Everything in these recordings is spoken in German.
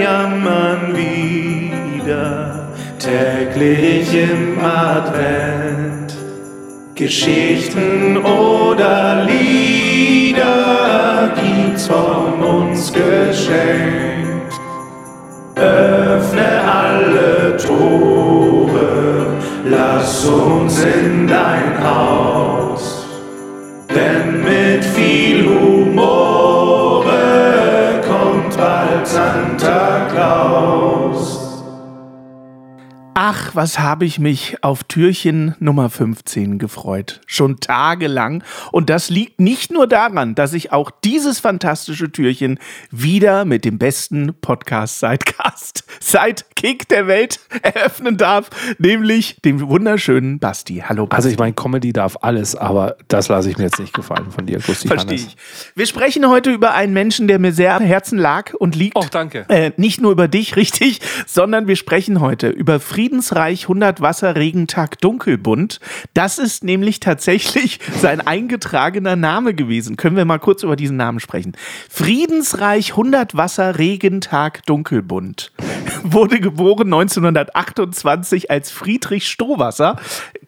jammern wieder täglich im Advent. Geschichten oder Lieder gibt's von uns geschenkt. Öffne alle Tore, lass uns in dein Haus, denn mit viel Humor Ach, was habe ich mich auf Türchen Nummer 15 gefreut. Schon tagelang. Und das liegt nicht nur daran, dass ich auch dieses fantastische Türchen wieder mit dem besten Podcast-Sidecast seit Kick der Welt eröffnen darf, nämlich dem wunderschönen Basti. Hallo Basti. Also ich meine, Comedy darf alles, aber das lasse ich mir jetzt nicht gefallen von dir, Gusti Verstehe ich. Wir sprechen heute über einen Menschen, der mir sehr am Herzen lag und liegt. Oh, danke. Äh, nicht nur über dich, richtig, sondern wir sprechen heute über Friedensreich 100 Wasser Regentag Dunkelbunt. Das ist nämlich tatsächlich sein eingetragener Name gewesen. Können wir mal kurz über diesen Namen sprechen? Friedensreich 100 Wasser Regentag Dunkelbunt. Wurde geboren 1928 als Friedrich Strohwasser.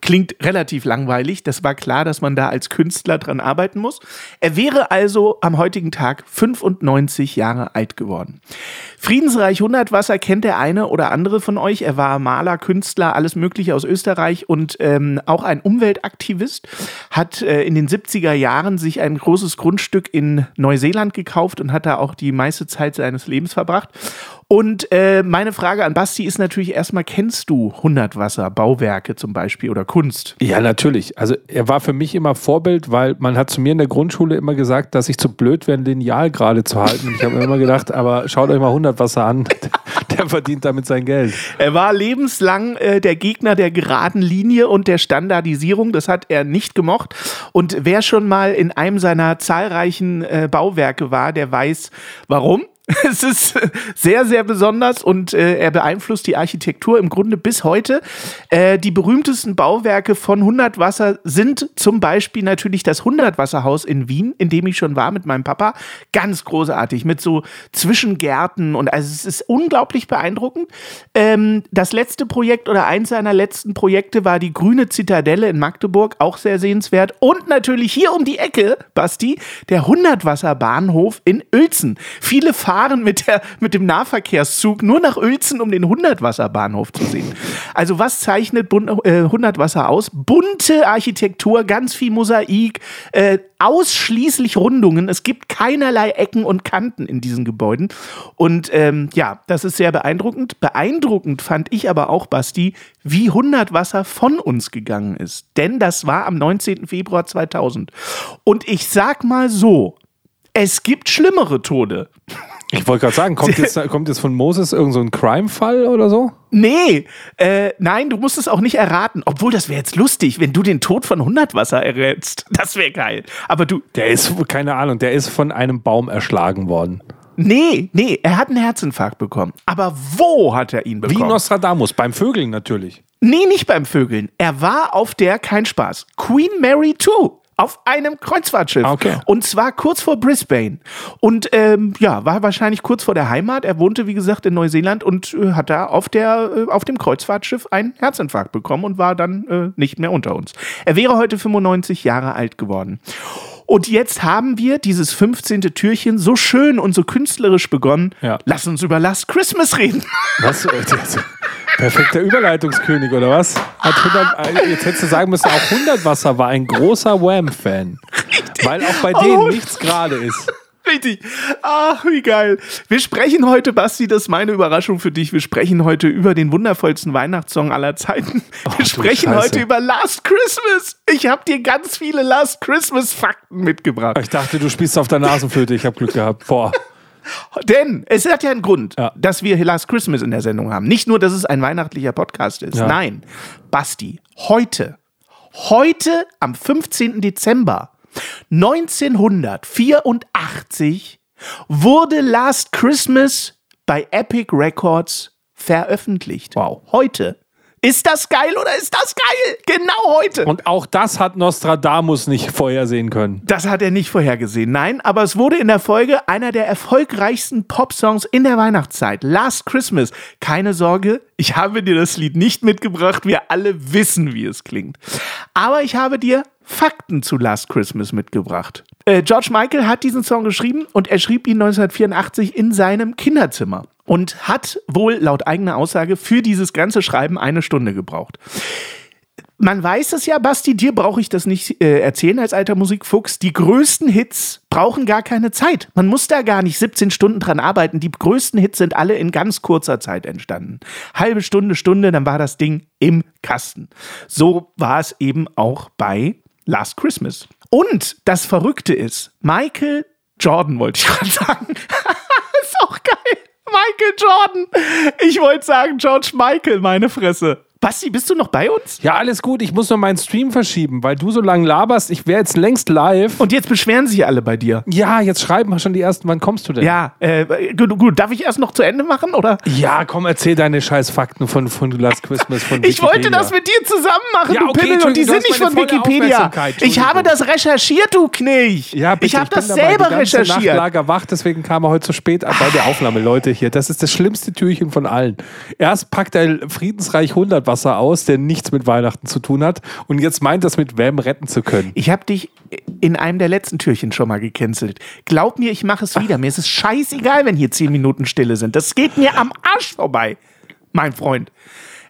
Klingt relativ langweilig. Das war klar, dass man da als Künstler dran arbeiten muss. Er wäre also am heutigen Tag 95 Jahre alt geworden. Friedensreich 100 Wasser kennt der eine oder andere von euch. Er war Maler, Künstler, alles Mögliche aus Österreich und ähm, auch ein Umweltaktivist. Hat äh, in den 70er Jahren sich ein großes Grundstück in Neuseeland gekauft und hat da auch die meiste Zeit seines Lebens verbracht. Und äh, meine Frage an Basti ist natürlich erstmal, kennst du 100 Wasser, Bauwerke zum Beispiel oder Kunst? Ja, natürlich. Also er war für mich immer Vorbild, weil man hat zu mir in der Grundschule immer gesagt, dass ich zu blöd wäre, ein Lineal gerade zu halten. Und ich habe mir immer gedacht, aber schaut euch mal 100 Wasser an, der verdient damit sein Geld. Er war lebenslang äh, der Gegner der geraden Linie und der Standardisierung. Das hat er nicht gemocht. Und wer schon mal in einem seiner zahlreichen äh, Bauwerke war, der weiß, warum. Es ist sehr, sehr besonders und äh, er beeinflusst die Architektur im Grunde bis heute. Äh, die berühmtesten Bauwerke von 100 Wasser sind zum Beispiel natürlich das 100 Wasserhaus in Wien, in dem ich schon war mit meinem Papa. Ganz großartig mit so Zwischengärten und also es ist unglaublich beeindruckend. Ähm, das letzte Projekt oder eins seiner letzten Projekte war die Grüne Zitadelle in Magdeburg, auch sehr sehenswert. Und natürlich hier um die Ecke, Basti, der 100 Wasserbahnhof in Uelzen. Viele fahren mit, der, mit dem Nahverkehrszug nur nach Uelzen, um den 100-Wasser-Bahnhof zu sehen. Also was zeichnet Bun äh, 100 Wasser aus? Bunte Architektur, ganz viel Mosaik, äh, ausschließlich Rundungen. Es gibt keinerlei Ecken und Kanten in diesen Gebäuden. Und ähm, ja, das ist sehr beeindruckend. Beeindruckend fand ich aber auch, Basti, wie 100 Wasser von uns gegangen ist. Denn das war am 19. Februar 2000. Und ich sag mal so, es gibt schlimmere Tode. Ich wollte gerade sagen, kommt jetzt, kommt jetzt von Moses irgendein so ein Crime-Fall oder so? Nee, äh, nein, du musst es auch nicht erraten. Obwohl, das wäre jetzt lustig, wenn du den Tod von 100 Wasser errätst. Das wäre geil. Aber du. Der ist, keine Ahnung, der ist von einem Baum erschlagen worden. Nee, nee, er hat einen Herzinfarkt bekommen. Aber wo hat er ihn Wie bekommen? Nostradamus, beim Vögeln natürlich. Nee, nicht beim Vögeln. Er war auf der, kein Spaß, Queen Mary 2. Auf einem Kreuzfahrtschiff. Ah, Okay. Und zwar kurz vor Brisbane. Und ähm, ja, war wahrscheinlich kurz vor der Heimat. Er wohnte, wie gesagt, in Neuseeland und äh, hat da auf, der, äh, auf dem Kreuzfahrtschiff einen Herzinfarkt bekommen und war dann äh, nicht mehr unter uns. Er wäre heute 95 Jahre alt geworden. Und jetzt haben wir dieses 15. Türchen so schön und so künstlerisch begonnen. Ja. Lass uns über Last Christmas reden. Was? Perfekter Überleitungskönig, oder was? Hat 100, jetzt hättest du sagen müssen, auch 100 Wasser war ein großer Wham-Fan. Weil auch bei denen Oh. nichts gerade ist. Richtig. Ach, wie geil. Wir sprechen heute, Basti, das ist meine Überraschung für dich. Wir sprechen heute über den wundervollsten Weihnachtssong aller Zeiten. Wir du sprechen Scheiße. heute über Last Christmas. Ich habe dir ganz viele Last Christmas Fakten mitgebracht. Ich dachte, du spielst auf der Nasenflöte. Ich habe Glück gehabt. Boah. Denn es hat ja einen Grund, Ja. dass wir Last Christmas in der Sendung haben. Nicht nur, dass es ein weihnachtlicher Podcast ist. Ja. Nein, Basti, heute, heute am 15. Dezember 1984 wurde Last Christmas bei Epic Records veröffentlicht. Wow. Heute Ist das geil oder ist das geil? Genau heute. Und auch das hat Nostradamus nicht vorhersehen können. Das hat er nicht vorhergesehen, nein, aber es wurde in der Folge einer der erfolgreichsten Popsongs in der Weihnachtszeit. Last Christmas. Keine Sorge, ich habe dir das Lied nicht mitgebracht. Wir alle wissen, wie es klingt. Aber ich habe dir Fakten zu Last Christmas mitgebracht. Äh, George Michael hat diesen Song geschrieben und er schrieb ihn 1984 in seinem Kinderzimmer und hat wohl laut eigener Aussage für dieses ganze Schreiben eine Stunde gebraucht. Man weiß es ja, Basti, dir brauche ich das nicht äh, erzählen als alter Musikfuchs. Die größten Hits brauchen gar keine Zeit. Man muss da gar nicht 17 Stunden dran arbeiten. Die größten Hits sind alle in ganz kurzer Zeit entstanden. Halbe Stunde, Stunde, dann war das Ding im Kasten. So war es eben auch bei Last Christmas. Und das Verrückte ist, Michael Jordan wollte ich gerade sagen. Michael Jordan. Ich wollte sagen George Michael, meine Fresse. Basti, bist du noch bei uns? Ja, alles gut. Ich muss nur meinen Stream verschieben, weil du so lange laberst. Ich wäre jetzt längst live. Und jetzt beschweren sich alle bei dir. ja, jetzt schreiben wir schon die ersten. Wann kommst du denn? Ja, äh, gut, gut, darf ich erst noch zu Ende machen, oder? Ja, komm, erzähl deine scheiß Fakten von, von Last Christmas. Von Ich wollte das mit dir zusammen machen, Ja, du okay, Pimmel, und die sind nicht von Wikipedia. Ich habe das recherchiert, du Knilch. Ja, bitte, ich habe bin das dabei. selber die ganze Nacht recherchiert. lag er wach, deswegen kam er heute zu spät bei der Aufnahme, Leute, hier. Das ist das schlimmste Türchen von allen. Erst packt er Friedensreich 100 Wasser aus, der nichts mit Weihnachten zu tun hat. Und jetzt meint das mit Wham retten zu können. Ich habe dich in einem der letzten Türchen schon mal gecancelt. Glaub mir, ich mache es wieder. Mir ist es scheißegal, wenn hier zehn Minuten Stille sind. Das geht mir am Arsch vorbei, mein Freund.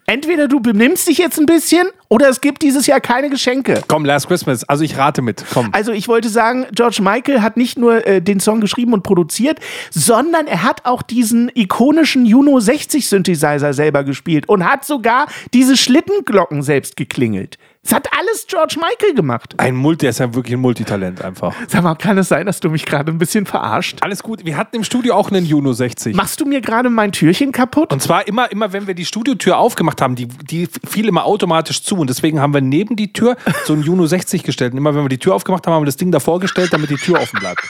Entweder du benimmst dich jetzt ein bisschen oder es gibt dieses Jahr keine Geschenke. Komm, Last Christmas. Also ich rate mit. Komm. Also ich wollte sagen, George Michael hat nicht nur äh, den Song geschrieben und produziert, sondern er hat auch diesen ikonischen Juno 60 Synthesizer selber gespielt und hat sogar diese Schlittenglocken selbst geklingelt. Das hat alles George Michael gemacht. Ein Multi, der ist ja wirklich ein Multitalent einfach. Sag mal, kann es sein, dass du mich gerade ein bisschen verarscht? Alles gut. Wir hatten im Studio auch einen Juno 60. Machst du mir gerade mein Türchen kaputt? Und zwar immer, immer, wenn wir die Studiotür aufgemacht haben, die, die fiel immer automatisch zu. Und deswegen haben wir neben die Tür so einen Juno 60 gestellt. Und immer, wenn wir die Tür aufgemacht haben, haben wir das Ding davor gestellt, damit die Tür offen bleibt.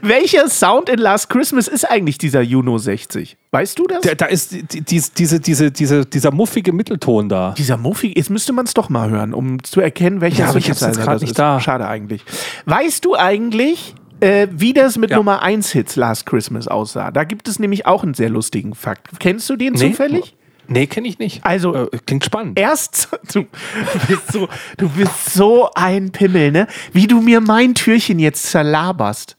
Welcher Sound in Last Christmas ist eigentlich dieser Juno 60? Weißt du das? Da, da ist die, die, diese, diese, diese, dieser muffige Mittelton da. Dieser Muffig, jetzt müsste man es doch mal hören, um zu erkennen, welcher Ja, aber ich hab's jetzt das nicht ist. da. Schade eigentlich. Weißt du eigentlich, äh, wie das mit Ja. Nummer 1 Hits Last Christmas aussah? Da gibt es nämlich auch einen sehr lustigen Fakt. Kennst du den zufällig? Nee, kenne ich nicht. Also- äh, klingt spannend. Erst, du, bist so, du bist so ein Pimmel, ne? Wie du mir mein Türchen jetzt zerlaberst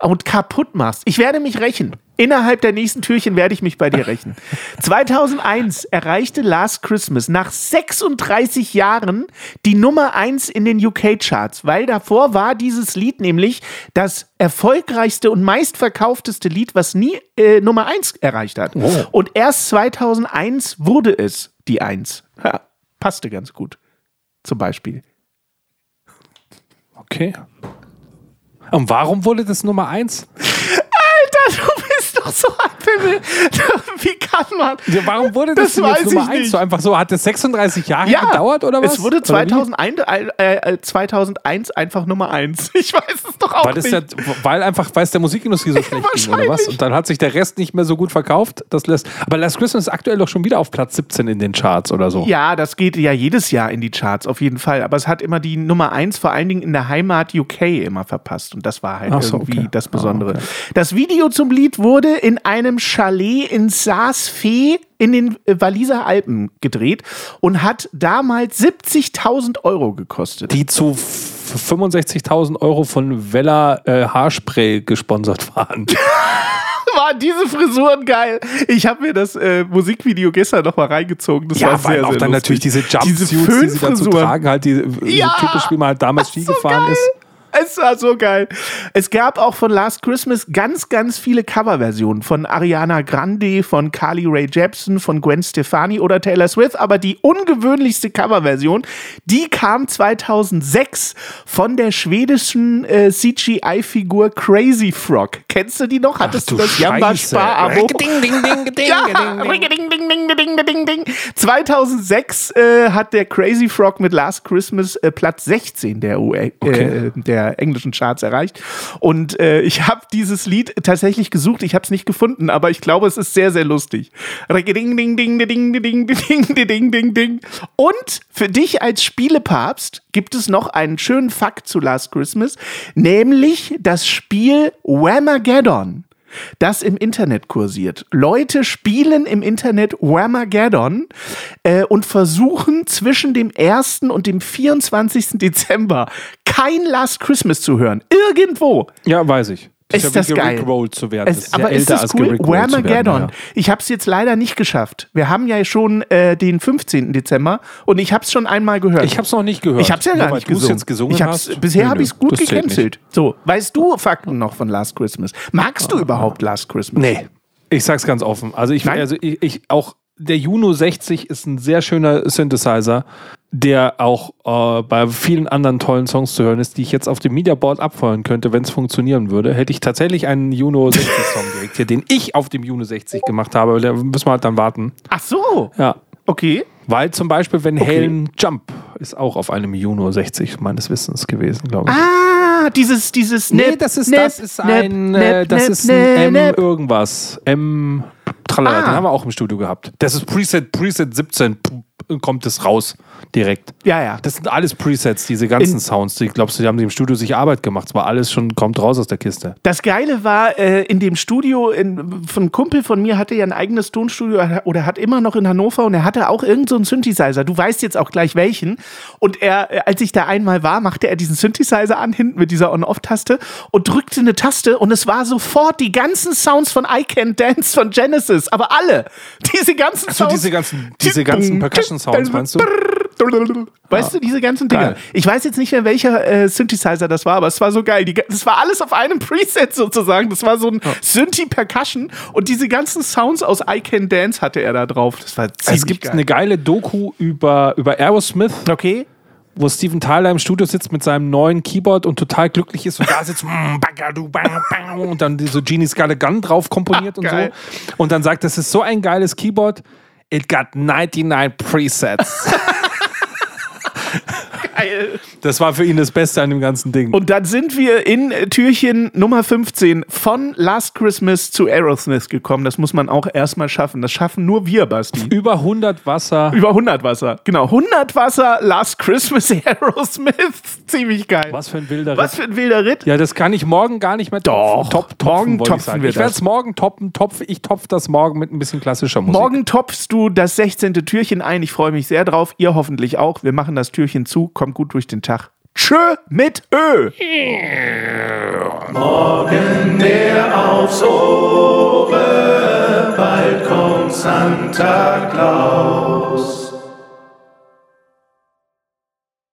und kaputt machst. Ich werde mich rächen. Innerhalb der nächsten Türchen werde ich mich bei dir rächen. 2001 erreichte Last Christmas nach 36 Jahren die Nummer 1 in den UK-Charts, weil davor war dieses Lied nämlich das erfolgreichste und meistverkaufteste Lied, was nie äh, Nummer 1 erreicht hat. Oh. Und erst 2001 wurde es die 1. Ja, passte ganz gut. Zum Beispiel. Okay. Und warum wurde das Nummer 1? Doch so Pimmel. Wie kann man? Ja, warum wurde das, Das jetzt Nummer ich eins? nicht. So einfach so, hat das 36 Jahre gedauert oder was? Es wurde Oder wie? 2001, äh, äh, 2001 einfach Nummer 1. Ich weiß es doch auch Weil, nicht. ja, weil einfach, weil es der Musikindustrie so schlecht ging, oder was? Und dann hat sich der Rest nicht mehr so gut verkauft. Das lässt, aber Last Christmas ist aktuell doch schon wieder auf Platz 17 in den Charts oder so. Ja, das geht ja jedes Jahr in die Charts, auf jeden Fall. Aber es hat immer die Nummer 1, vor allen Dingen in der Heimat UK, immer verpasst. Und das war halt so, irgendwie okay. das Besondere. Ah, okay. Das Video zum Lied wurde in einem Chalet in Saas-Fee in den äh, Walliser Alpen gedreht und hat damals 70.000 Euro gekostet. Die zu f- 65.000 Euro von Vella äh, Haarspray gesponsert waren. Waren diese Frisuren geil? Ich habe mir das äh, Musikvideo gestern noch mal reingezogen. Das war ja, sehr, weil auch sehr dann lustig. natürlich diese Jumpsuits, die sie dazu tragen, halt die Ja, so typisch, wie man halt damals Ski so gefahren geil. ist. Es war so geil. Es gab auch von Last Christmas ganz, ganz viele Coverversionen von Ariana Grande, von Carly Rae Jepsen, von Gwen Stefani oder Taylor Swift. Aber die ungewöhnlichste Coverversion, die kam 2006 von der schwedischen äh, CGI-Figur Crazy Frog. Kennst du die noch? Hattest du das Jamba Spar-Abo? Ding, ding, ding, ding, Ja, ding, ding. ding, ding, ding, ding, ding, ding. 2006 äh, hat der Crazy Frog mit Last Christmas äh, Platz 16 der, UE, Okay. äh, der der englischen Charts erreicht. Und äh, ich habe dieses Lied tatsächlich gesucht. Ich habe es nicht gefunden, aber ich glaube, es ist sehr, sehr lustig. Ding, ding, ding, ding, ding, ding, ding, ding, ding. Und für dich als Spielepapst gibt es noch einen schönen Fakt zu Last Christmas, nämlich das Spiel Whamageddon das im Internet kursiert. Leute spielen im Internet Whamageddon äh, und versuchen zwischen dem 1. und dem 24. Dezember kein Last Christmas zu hören. Irgendwo. Ja, weiß ich. Ist ja das geil. zu werden. Es, ist aber ist das cool? werden, Whamageddon. ja. Ich habe es jetzt leider nicht geschafft. Wir haben ja schon äh, den 15. Dezember und ich habe es schon einmal gehört. Ich habe es noch nicht gehört. Ich hab's ja Nur gar nicht gesungen. gesungen ich hab's, hast. bisher habe ich es gut gecancelt. So, weißt du Fakten noch von Last Christmas? Magst du überhaupt Last Christmas? Nee. Ich sag's ganz offen. Also ich, Nein? also ich, ich auch der Juno 60 ist ein sehr schöner Synthesizer, der auch äh, bei vielen anderen tollen Songs zu hören ist, die ich jetzt auf dem Mediaboard abfeuern könnte, wenn es funktionieren würde. Hätte ich tatsächlich einen Juno 60 Song direkt hier, den ich auf dem Juno 60 gemacht habe, da müssen wir halt dann warten. Ach so. Ja. Okay. Weil zum Beispiel, wenn Helen Jump ist auch auf einem Juno 60 meines Wissens gewesen, glaube ich. Ah, dieses, dieses Nee, Nip, das ist, Nip, das ist Nip, ein, äh, Nip, das Nip, ist ein M irgendwas. M Tralala, Ah. den haben wir auch im Studio gehabt. Das ist Preset, Preset 17, p- kommt es raus direkt. Ja, ja. Das sind alles Presets, diese ganzen In- Sounds. Die glaubst du, die haben im Studio sich Arbeit gemacht. Es war alles schon, kommt raus aus der Kiste. Das Geile war, äh, in dem Studio, in, von einem Kumpel von mir hatte ja ein eigenes Tonstudio oder hat immer noch in Hannover und er hatte auch irgendeinen so einen Synthesizer. Du weißt jetzt auch gleich welchen. Und er, äh, als ich da einmal war, machte er diesen Synthesizer an, hinten mit dieser On-Off-Taste und drückte eine Taste und es war sofort die ganzen Sounds von I Can Dance von Genesis, aber alle. Diese ganzen So, Sounds. diese ganzen, diese ganzen Percussion-Sounds, meinst du? Weißt du, diese ganzen Dinger. Geil. Ich weiß jetzt nicht mehr, welcher äh, Synthesizer das war, aber es war so geil. Die, das war alles auf einem Preset sozusagen. Das war so ein Synthi-Percussion und diese ganzen Sounds aus I Can Dance hatte er da drauf. Das war ziemlich Es gibt geil. eine geile Doku über, über Aerosmith, Okay. wo Steven Tyler im Studio sitzt mit seinem neuen Keyboard und total glücklich ist und da sitzt mm, und dann so Genie's Got a Gun drauf komponiert und Geil. so. Und dann sagt, das ist so ein geiles Keyboard. It got 99 Presets. Geil. Das war für ihn das Beste an dem ganzen Ding. Und dann sind wir in äh, Türchen Nummer 15 von Last Christmas zu Aerosmith gekommen. Das muss man auch erstmal schaffen. Das schaffen nur wir, Basti. über 100 Wasser. Über 100 Wasser. Genau, 100 Wasser, Last Christmas Aerosmith. Ziemlich geil. Was für ein wilder Was Ritt. für ein wilder Ritt. Ja, das kann ich morgen gar nicht mehr Doch, top, topfen, morgen ich topfen sagen. wir Ich werde es morgen toppen, topf, ich topf das morgen mit ein bisschen klassischer Musik. Morgen topfst du das 16. Türchen ein. Ich freue mich sehr drauf. Ihr hoffentlich auch. Wir machen das Türchen zu. Kommt gut durch den Tag. Tschö mit Ö. Morgen der aufs Ohre, bald kommt Santa Claus.